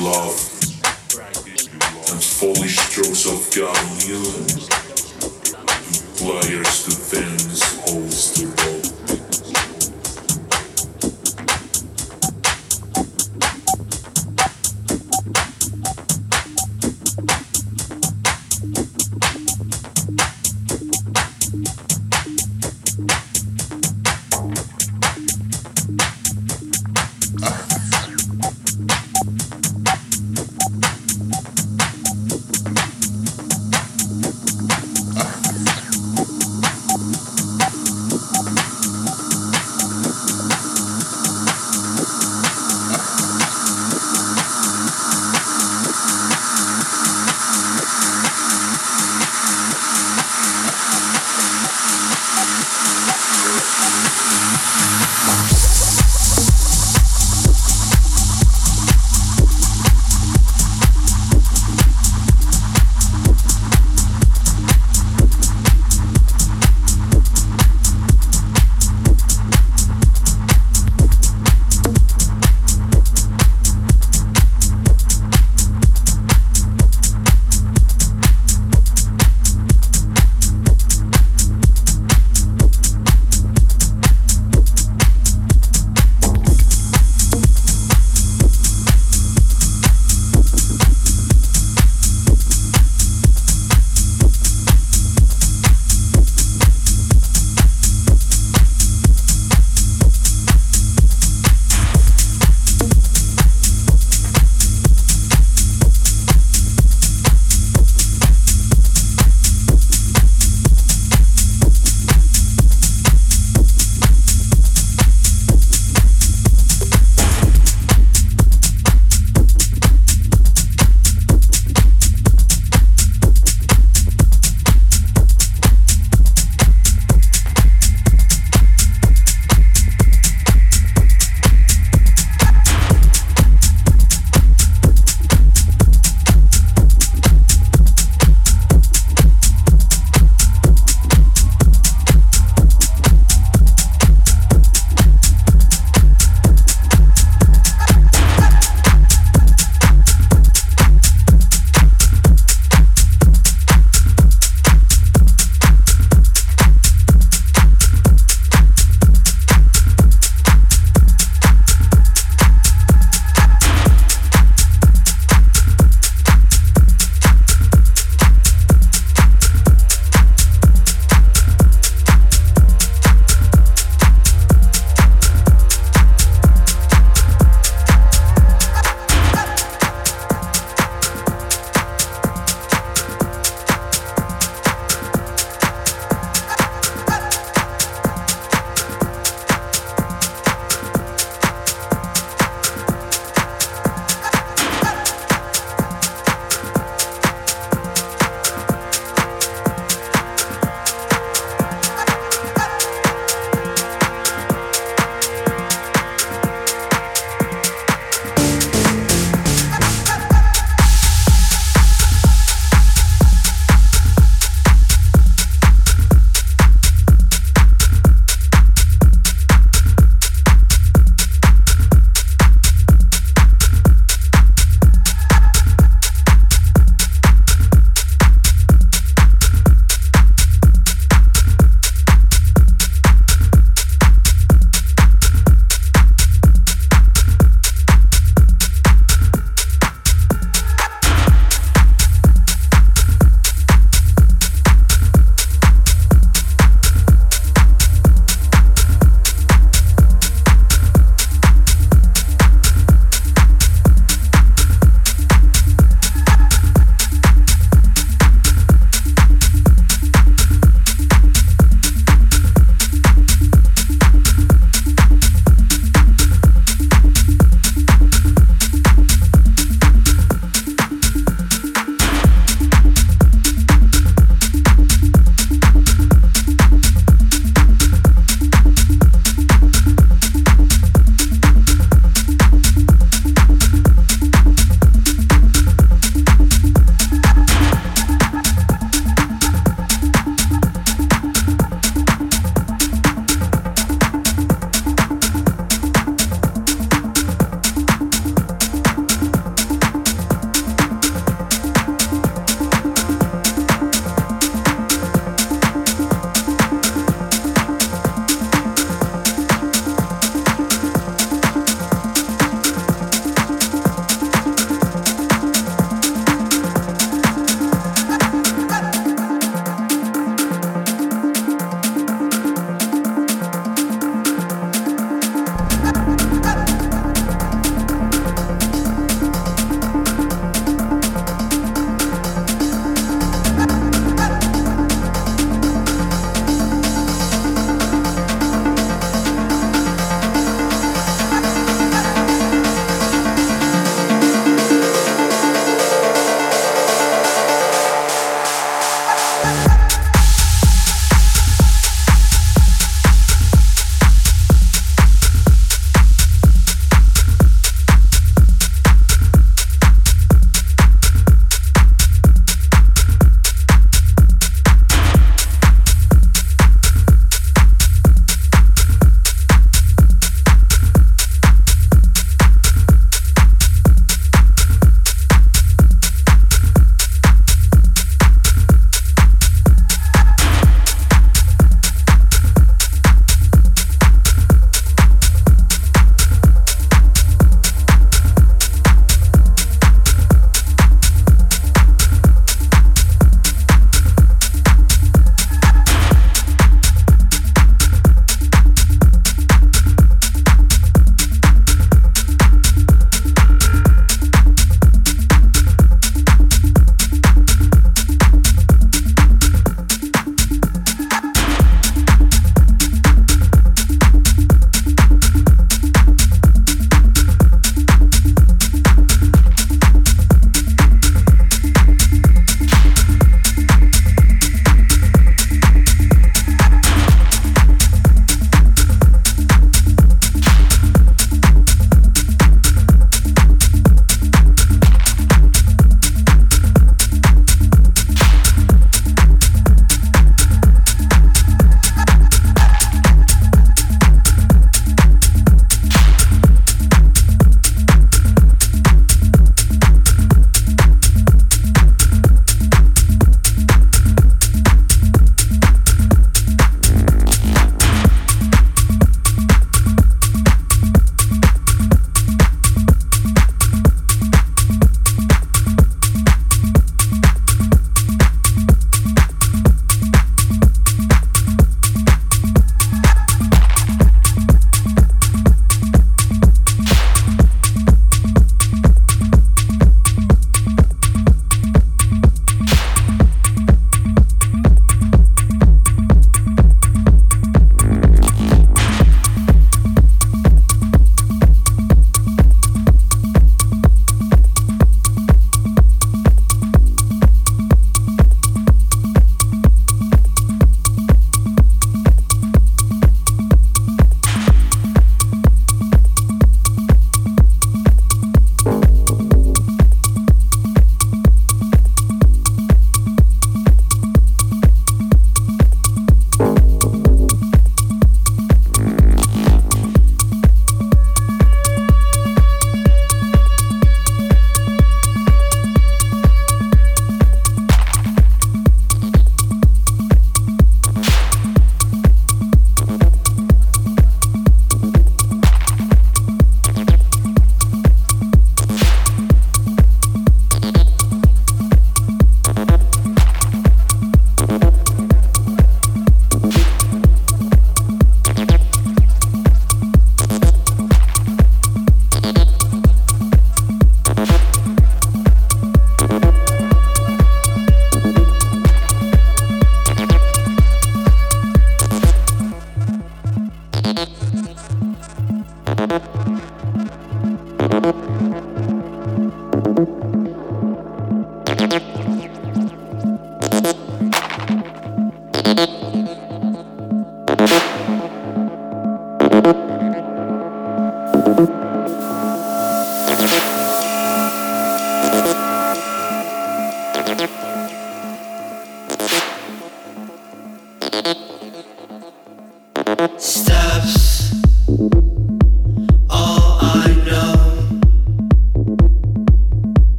love